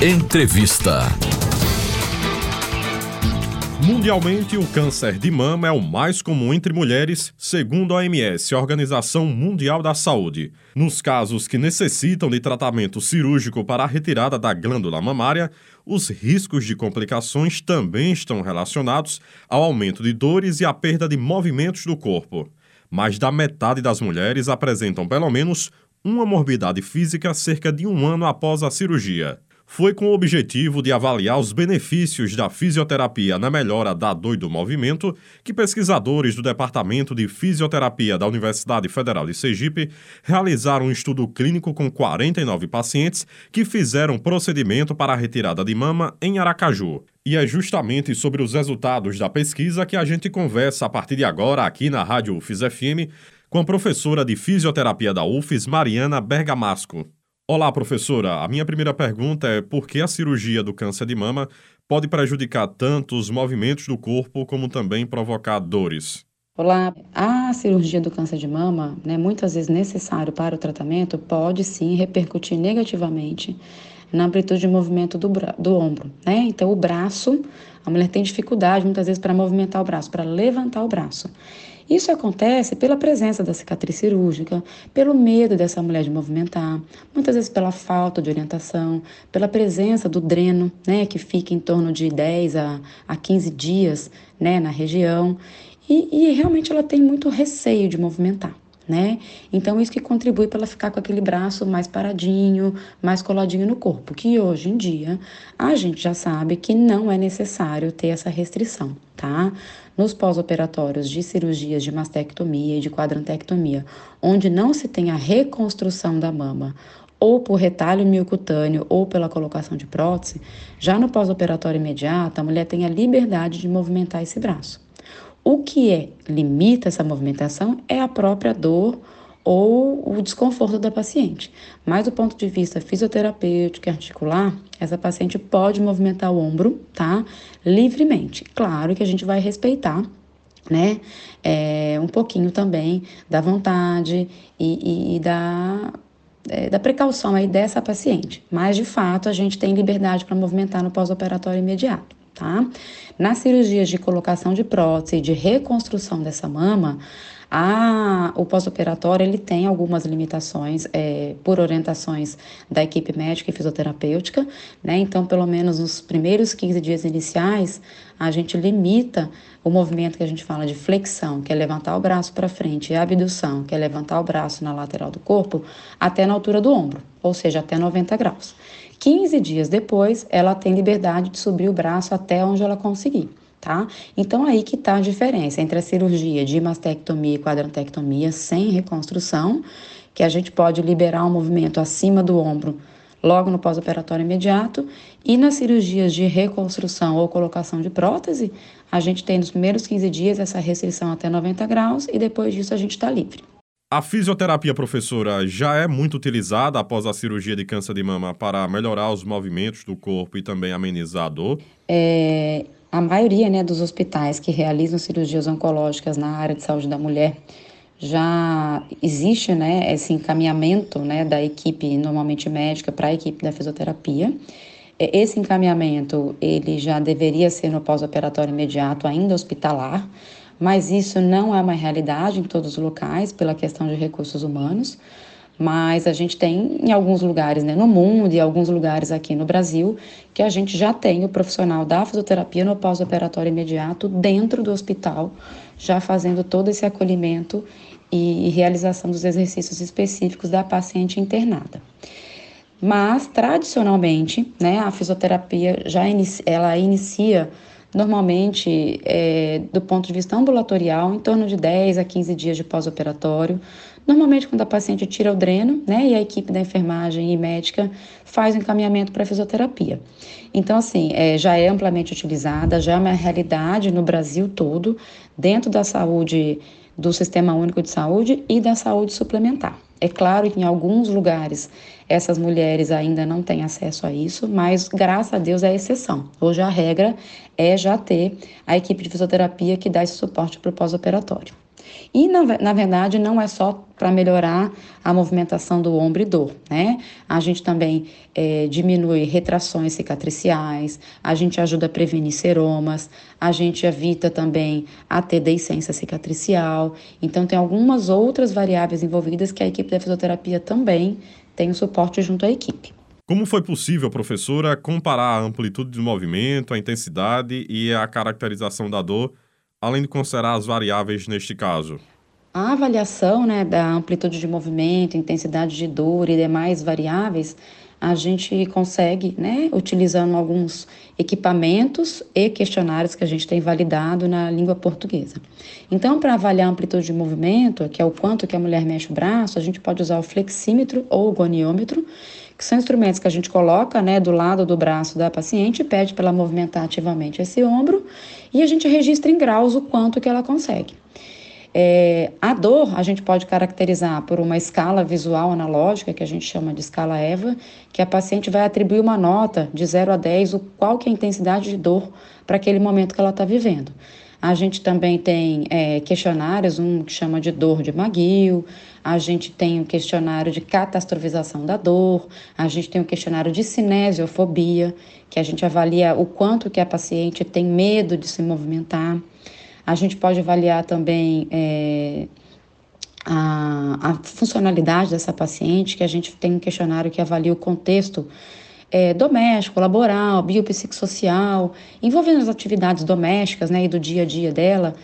Entrevista. Mundialmente, o câncer de mama é o mais comum entre mulheres, segundo a OMS, Organização Mundial da Saúde. Nos casos que necessitam de tratamento cirúrgico para a retirada da glândula mamária, os riscos de complicações também estão relacionados ao aumento de dores e à perda de movimentos do corpo. Mais da metade das mulheres apresentam pelo menos uma morbidade física cerca de um ano após a cirurgia foi com o objetivo de avaliar os benefícios da fisioterapia na melhora da dor do movimento que pesquisadores do Departamento de Fisioterapia da Universidade Federal de Sergipe realizaram um estudo clínico com 49 pacientes que fizeram procedimento para a retirada de mama em Aracaju. E é justamente sobre os resultados da pesquisa que a gente conversa a partir de agora aqui na Rádio UFES FM com a professora de fisioterapia da UFES, Mariana Bergamasco. Olá, professora. A minha primeira pergunta é por que a cirurgia do câncer de mama pode prejudicar tanto os movimentos do corpo como também provocar dores? Olá, a cirurgia do câncer de mama, né, muitas vezes necessário para o tratamento, pode sim repercutir negativamente na amplitude de movimento do, do ombro, né? Então, o braço, a mulher tem dificuldade muitas vezes para movimentar o braço, para levantar o braço. Isso acontece pela presença da cicatriz cirúrgica, pelo medo dessa mulher de movimentar, muitas vezes pela falta de orientação, pela presença do dreno, né, que fica em torno de 10 a, a 15 dias né, na região, e, e realmente ela tem muito receio de movimentar né? Então isso que contribui para ela ficar com aquele braço mais paradinho, mais coladinho no corpo, que hoje em dia a gente já sabe que não é necessário ter essa restrição, tá? Nos pós-operatórios de cirurgias de mastectomia e de quadrantectomia, onde não se tem a reconstrução da mama, ou por retalho miocutâneo ou pela colocação de prótese, já no pós-operatório imediato, a mulher tem a liberdade de movimentar esse braço. O que é, limita essa movimentação é a própria dor ou o desconforto da paciente. Mas do ponto de vista fisioterapêutico e articular, essa paciente pode movimentar o ombro, tá? Livremente. Claro que a gente vai respeitar né? É, um pouquinho também da vontade e, e, e da, é, da precaução aí dessa paciente. Mas, de fato, a gente tem liberdade para movimentar no pós-operatório imediato tá? Nas cirurgias de colocação de prótese, de reconstrução dessa mama, a, o pós-operatório ele tem algumas limitações é, por orientações da equipe médica e fisioterapêutica, né? Então, pelo menos nos primeiros 15 dias iniciais, a gente limita o movimento que a gente fala de flexão, que é levantar o braço para frente, e abdução, que é levantar o braço na lateral do corpo, até na altura do ombro, ou seja, até 90 graus. 15 dias depois, ela tem liberdade de subir o braço até onde ela conseguir. Tá? Então aí que está a diferença entre a cirurgia de mastectomia e quadrantectomia sem reconstrução, que a gente pode liberar o um movimento acima do ombro logo no pós-operatório imediato, e nas cirurgias de reconstrução ou colocação de prótese, a gente tem nos primeiros 15 dias essa restrição até 90 graus e depois disso a gente está livre. A fisioterapia, professora, já é muito utilizada após a cirurgia de câncer de mama para melhorar os movimentos do corpo e também amenizar a dor? É, a maioria né, dos hospitais que realizam cirurgias oncológicas na área de saúde da mulher já existe né, esse encaminhamento né, da equipe, normalmente médica, para a equipe da fisioterapia. É, esse encaminhamento ele já deveria ser no pós-operatório imediato, ainda hospitalar, mas isso não é uma realidade em todos os locais pela questão de recursos humanos. Mas a gente tem em alguns lugares né, no mundo e alguns lugares aqui no Brasil que a gente já tem o profissional da fisioterapia no pós-operatório imediato dentro do hospital, já fazendo todo esse acolhimento e realização dos exercícios específicos da paciente internada. Mas tradicionalmente, né, a fisioterapia já inicia, ela inicia normalmente é, do ponto de vista ambulatorial, em torno de 10 a 15 dias de pós-operatório. Normalmente, quando a paciente tira o dreno, né, e a equipe da enfermagem e médica faz o encaminhamento para fisioterapia. Então, assim, é, já é amplamente utilizada, já é uma realidade no Brasil todo, dentro da saúde, do Sistema Único de Saúde e da saúde suplementar. É claro que em alguns lugares essas mulheres ainda não têm acesso a isso, mas graças a Deus é exceção. Hoje a regra é já ter a equipe de fisioterapia que dá esse suporte para o pós-operatório. E, na, na verdade, não é só para melhorar a movimentação do ombro e dor, né? A gente também é, diminui retrações cicatriciais, a gente ajuda a prevenir seromas, a gente evita também a ter deiscência cicatricial. Então, tem algumas outras variáveis envolvidas que a equipe da fisioterapia também tem o suporte junto à equipe. Como foi possível, professora, comparar a amplitude do movimento, a intensidade e a caracterização da dor, além de considerar as variáveis neste caso? A avaliação né, da amplitude de movimento, intensidade de dor e demais variáveis, a gente consegue, né, utilizando alguns equipamentos e questionários que a gente tem validado na língua portuguesa. Então, para avaliar a amplitude de movimento, que é o quanto que a mulher mexe o braço, a gente pode usar o flexímetro ou o goniômetro, que são instrumentos que a gente coloca né, do lado do braço da paciente, pede para ela movimentar ativamente esse ombro e a gente registra em graus o quanto que ela consegue. É, a dor a gente pode caracterizar por uma escala visual analógica, que a gente chama de escala EVA, que a paciente vai atribuir uma nota de 0 a 10, o qual que é a intensidade de dor para aquele momento que ela está vivendo. A gente também tem é, questionários, um que chama de dor de McGill, a gente tem o um questionário de catastrofização da dor, a gente tem o um questionário de cinesiofobia, que a gente avalia o quanto que a paciente tem medo de se movimentar. A gente pode avaliar também é, a, a funcionalidade dessa paciente, que a gente tem um questionário que avalia o contexto é, doméstico, laboral, biopsicossocial, envolvendo as atividades domésticas né, e do dia a dia dela,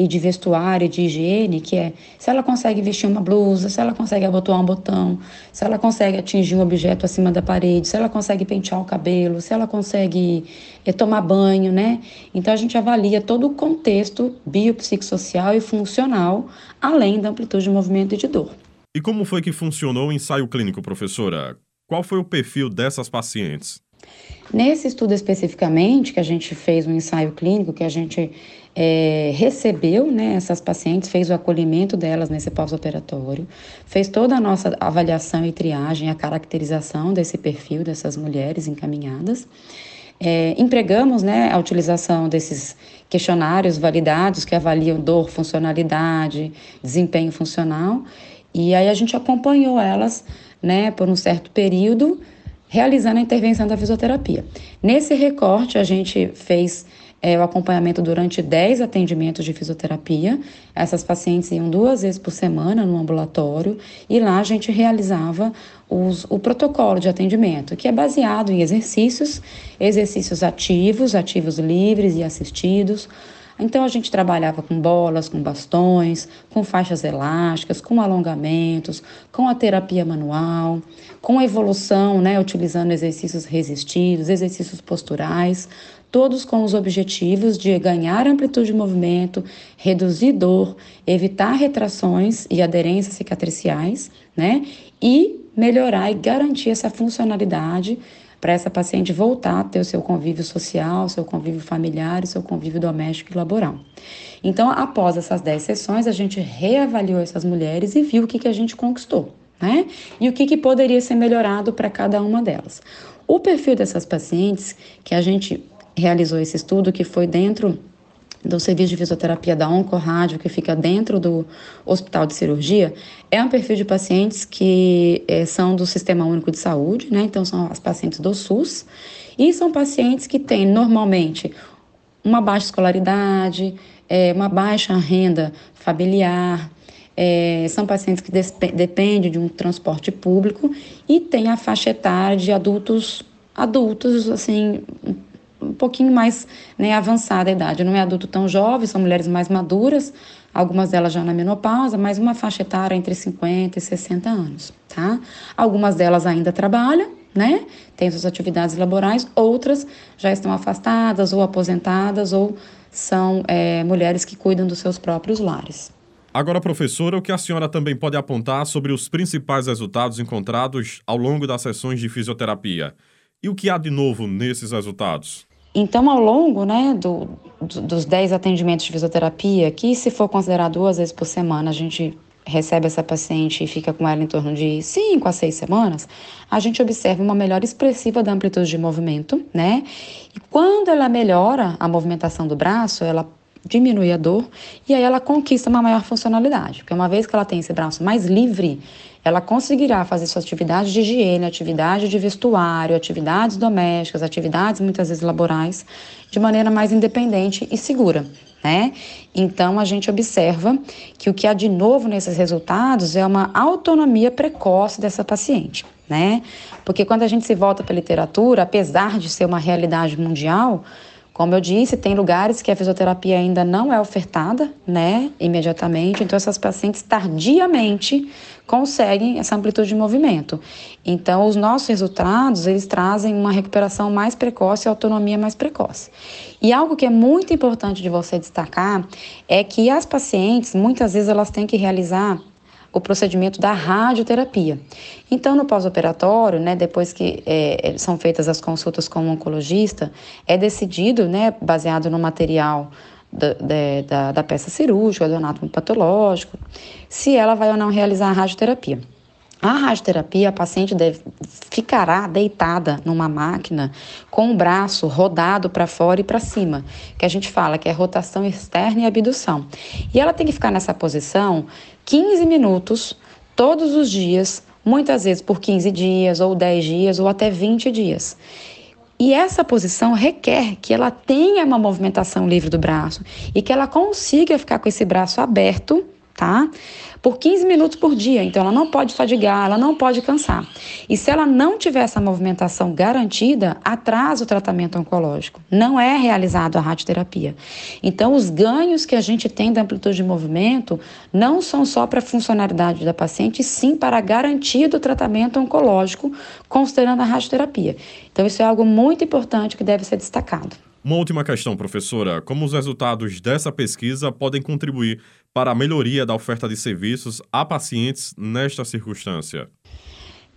e de vestuário, de higiene, que é se ela consegue vestir uma blusa, se ela consegue abotoar um botão, se ela consegue atingir um objeto acima da parede, se ela consegue pentear o cabelo, se ela consegue é, tomar banho, né? Então a gente avalia todo o contexto biopsicossocial e funcional, além da amplitude de movimento e de dor. E como foi que funcionou o ensaio clínico, professora? Qual foi o perfil dessas pacientes? Nesse estudo especificamente, que a gente fez um ensaio clínico, que a gente é, recebeu né, essas pacientes, fez o acolhimento delas nesse pós-operatório, fez toda a nossa avaliação e triagem, a caracterização desse perfil dessas mulheres encaminhadas. É, empregamos né, a utilização desses questionários validados que avaliam dor, funcionalidade, desempenho funcional, e aí a gente acompanhou elas né, por um certo período, realizando a intervenção da fisioterapia. Nesse recorte, a gente fez é, o acompanhamento durante 10 atendimentos de fisioterapia. Essas pacientes iam duas vezes por semana no ambulatório e lá a gente realizava os, o protocolo de atendimento, que é baseado em exercícios, exercícios ativos, ativos livres e assistidos então a gente trabalhava com bolas, com bastões, com faixas elásticas, com alongamentos, com a terapia manual, com a evolução, né, utilizando exercícios resistidos, exercícios posturais, todos com os objetivos de ganhar amplitude de movimento, reduzir dor, evitar retrações e aderências cicatriciais, né? E melhorar e garantir essa funcionalidade para essa paciente voltar a ter o seu convívio social, seu convívio familiar, seu convívio doméstico e laboral. Então, após essas 10 sessões, a gente reavaliou essas mulheres e viu o que, que a gente conquistou, né? E o que, que poderia ser melhorado para cada uma delas. O perfil dessas pacientes que a gente realizou esse estudo, que foi dentro do serviço de fisioterapia da Oncorádio, que fica dentro do hospital de cirurgia, é um perfil de pacientes que é, são do Sistema Único de Saúde, né? Então, são as pacientes do SUS, e são pacientes que têm normalmente uma baixa escolaridade, é, uma baixa renda familiar, é, são pacientes que dependem de um transporte público e têm a faixa etária de adultos, adultos, assim, um pouquinho mais né, avançada a idade. Não é adulto tão jovem, são mulheres mais maduras, algumas delas já na menopausa, mas uma faixa etária entre 50 e 60 anos, tá? Algumas delas ainda trabalham, né? Têm suas atividades laborais, outras já estão afastadas ou aposentadas ou são é, mulheres que cuidam dos seus próprios lares. Agora, professora, o que a senhora também pode apontar sobre os principais resultados encontrados ao longo das sessões de fisioterapia? E o que há de novo nesses resultados? Então, ao longo né, do, do, dos 10 atendimentos de fisioterapia, que se for considerar duas vezes por semana, a gente recebe essa paciente e fica com ela em torno de 5 a 6 semanas, a gente observa uma melhora expressiva da amplitude de movimento, né? E quando ela melhora a movimentação do braço, ela diminui a dor e aí ela conquista uma maior funcionalidade, porque uma vez que ela tem esse braço mais livre, ela conseguirá fazer suas atividades de higiene, atividade de vestuário, atividades domésticas, atividades muitas vezes laborais, de maneira mais independente e segura. Né? Então a gente observa que o que há de novo nesses resultados é uma autonomia precoce dessa paciente, né? Porque quando a gente se volta para a literatura, apesar de ser uma realidade mundial, como eu disse, tem lugares que a fisioterapia ainda não é ofertada, né, imediatamente, então essas pacientes tardiamente conseguem essa amplitude de movimento. Então, os nossos resultados, eles trazem uma recuperação mais precoce e autonomia mais precoce. E algo que é muito importante de você destacar é que as pacientes, muitas vezes, elas têm que realizar o procedimento da radioterapia. Então, no pós-operatório, né, depois que é, são feitas as consultas com o oncologista, é decidido, né, baseado no material da, da, da peça cirúrgica, do anátomo patológico, se ela vai ou não realizar a radioterapia. A radioterapia, a paciente deve, ficará deitada numa máquina com o braço rodado para fora e para cima, que a gente fala que é rotação externa e abdução. E ela tem que ficar nessa posição 15 minutos todos os dias, muitas vezes por 15 dias, ou 10 dias, ou até 20 dias. E essa posição requer que ela tenha uma movimentação livre do braço e que ela consiga ficar com esse braço aberto tá? Por 15 minutos por dia. Então, ela não pode fadigar, ela não pode cansar. E se ela não tiver essa movimentação garantida, atrasa o tratamento oncológico. Não é realizado a radioterapia. Então, os ganhos que a gente tem da amplitude de movimento não são só para a funcionalidade da paciente, sim para a garantia do tratamento oncológico, considerando a radioterapia. Então, isso é algo muito importante que deve ser destacado. Uma última questão, professora: como os resultados dessa pesquisa podem contribuir para a melhoria da oferta de serviços a pacientes nesta circunstância?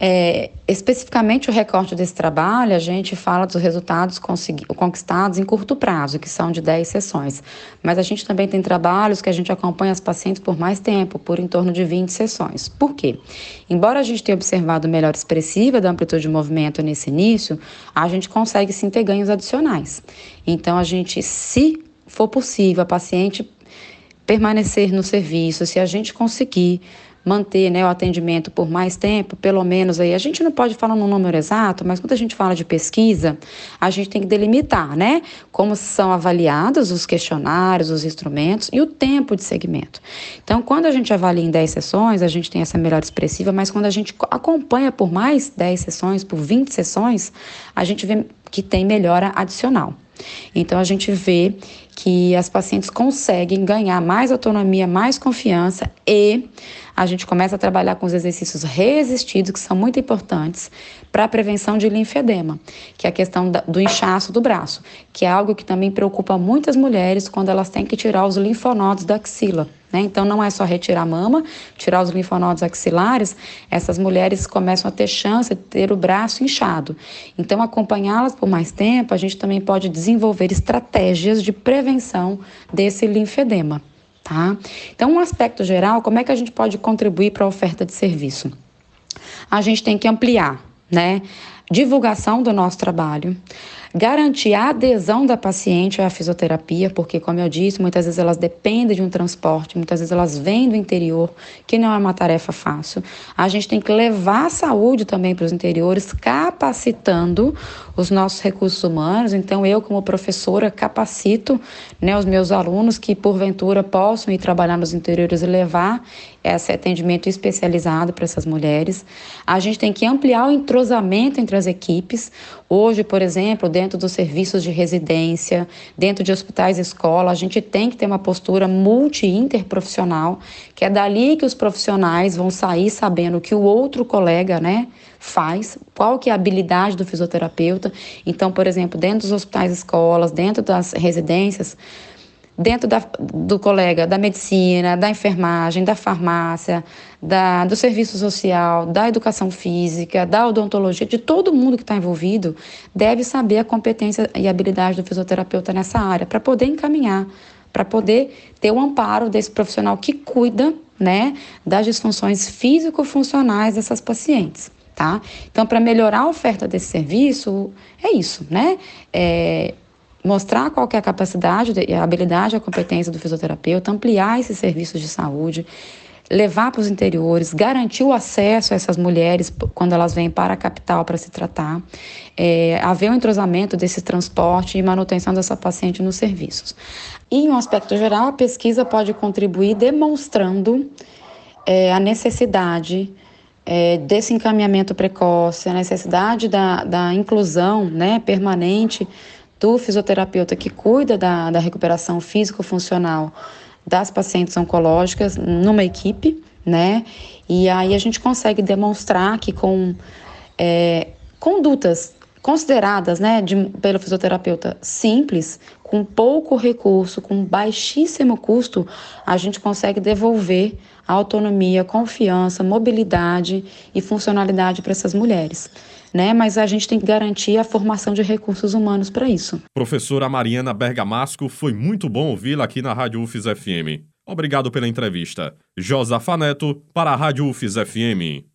É, especificamente o recorte desse trabalho, a gente fala dos resultados conquistados em curto prazo, que são de 10 sessões. Mas a gente também tem trabalhos que a gente acompanha as pacientes por mais tempo, por em torno de 20 sessões. Por quê? Embora a gente tenha observado melhora expressiva da amplitude de movimento nesse início, a gente consegue sim ter ganhos adicionais. Então, a gente, se for possível, a paciente permanecer no serviço, se a gente conseguir manter né, o atendimento por mais tempo, pelo menos aí, a gente não pode falar no número exato, mas quando a gente fala de pesquisa, a gente tem que delimitar, né, como são avaliados os questionários, os instrumentos e o tempo de segmento. Então, quando a gente avalia em 10 sessões, a gente tem essa melhora expressiva, mas quando a gente acompanha por mais 10 sessões, por 20 sessões, a gente vê que tem melhora adicional. Então a gente vê que as pacientes conseguem ganhar mais autonomia, mais confiança e a gente começa a trabalhar com os exercícios resistidos, que são muito importantes para a prevenção de linfedema, que é a questão do inchaço do braço, que é algo que também preocupa muitas mulheres quando elas têm que tirar os linfonodos da axila. Né? Então, não é só retirar a mama, tirar os linfonodos axilares, essas mulheres começam a ter chance de ter o braço inchado. Então, acompanhá-las por mais tempo, a gente também pode desenvolver estratégias de prevenção desse linfedema. Tá? Então, um aspecto geral, como é que a gente pode contribuir para a oferta de serviço? A gente tem que ampliar, né? Divulgação do nosso trabalho, Garantir a adesão da paciente à fisioterapia, porque, como eu disse, muitas vezes elas dependem de um transporte, muitas vezes elas vêm do interior, que não é uma tarefa fácil. A gente tem que levar a saúde também para os interiores, capacitando os nossos recursos humanos. Então, eu, como professora, capacito né, os meus alunos que, porventura, possam ir trabalhar nos interiores e levar esse atendimento especializado para essas mulheres. A gente tem que ampliar o entrosamento entre as equipes. Hoje, por exemplo, dentro dos serviços de residência, dentro de hospitais e escola, a gente tem que ter uma postura multi-interprofissional, que é dali que os profissionais vão sair sabendo que o outro colega, né, faz, qual que é a habilidade do fisioterapeuta. Então, por exemplo, dentro dos hospitais e escolas, dentro das residências, dentro da, do colega da medicina, da enfermagem, da farmácia, da, do serviço social, da educação física, da odontologia, de todo mundo que está envolvido, deve saber a competência e habilidade do fisioterapeuta nessa área, para poder encaminhar, para poder ter o amparo desse profissional que cuida né, das disfunções físico-funcionais dessas pacientes. Tá? Então, para melhorar a oferta desse serviço, é isso, né? É, mostrar qual é a capacidade, a habilidade, a competência do fisioterapeuta, ampliar esses serviços de saúde, levar para os interiores, garantir o acesso a essas mulheres quando elas vêm para a capital para se tratar, é, haver um entrosamento desse transporte e manutenção dessa paciente nos serviços. E, em um aspecto geral, a pesquisa pode contribuir demonstrando é, a necessidade é, desse encaminhamento precoce, a necessidade da, da inclusão né, permanente do fisioterapeuta que cuida da, da recuperação físico-funcional das pacientes oncológicas numa equipe, né? E aí a gente consegue demonstrar que com é, condutas consideradas né, de, pelo fisioterapeuta simples, com pouco recurso, com baixíssimo custo, a gente consegue devolver autonomia, confiança, mobilidade e funcionalidade para essas mulheres. Né? Mas a gente tem que garantir a formação de recursos humanos para isso. Professora Mariana Bergamasco, foi muito bom ouvi-la aqui na Rádio UFES FM. Obrigado pela entrevista. Josafa Neto, para a Rádio UFES FM.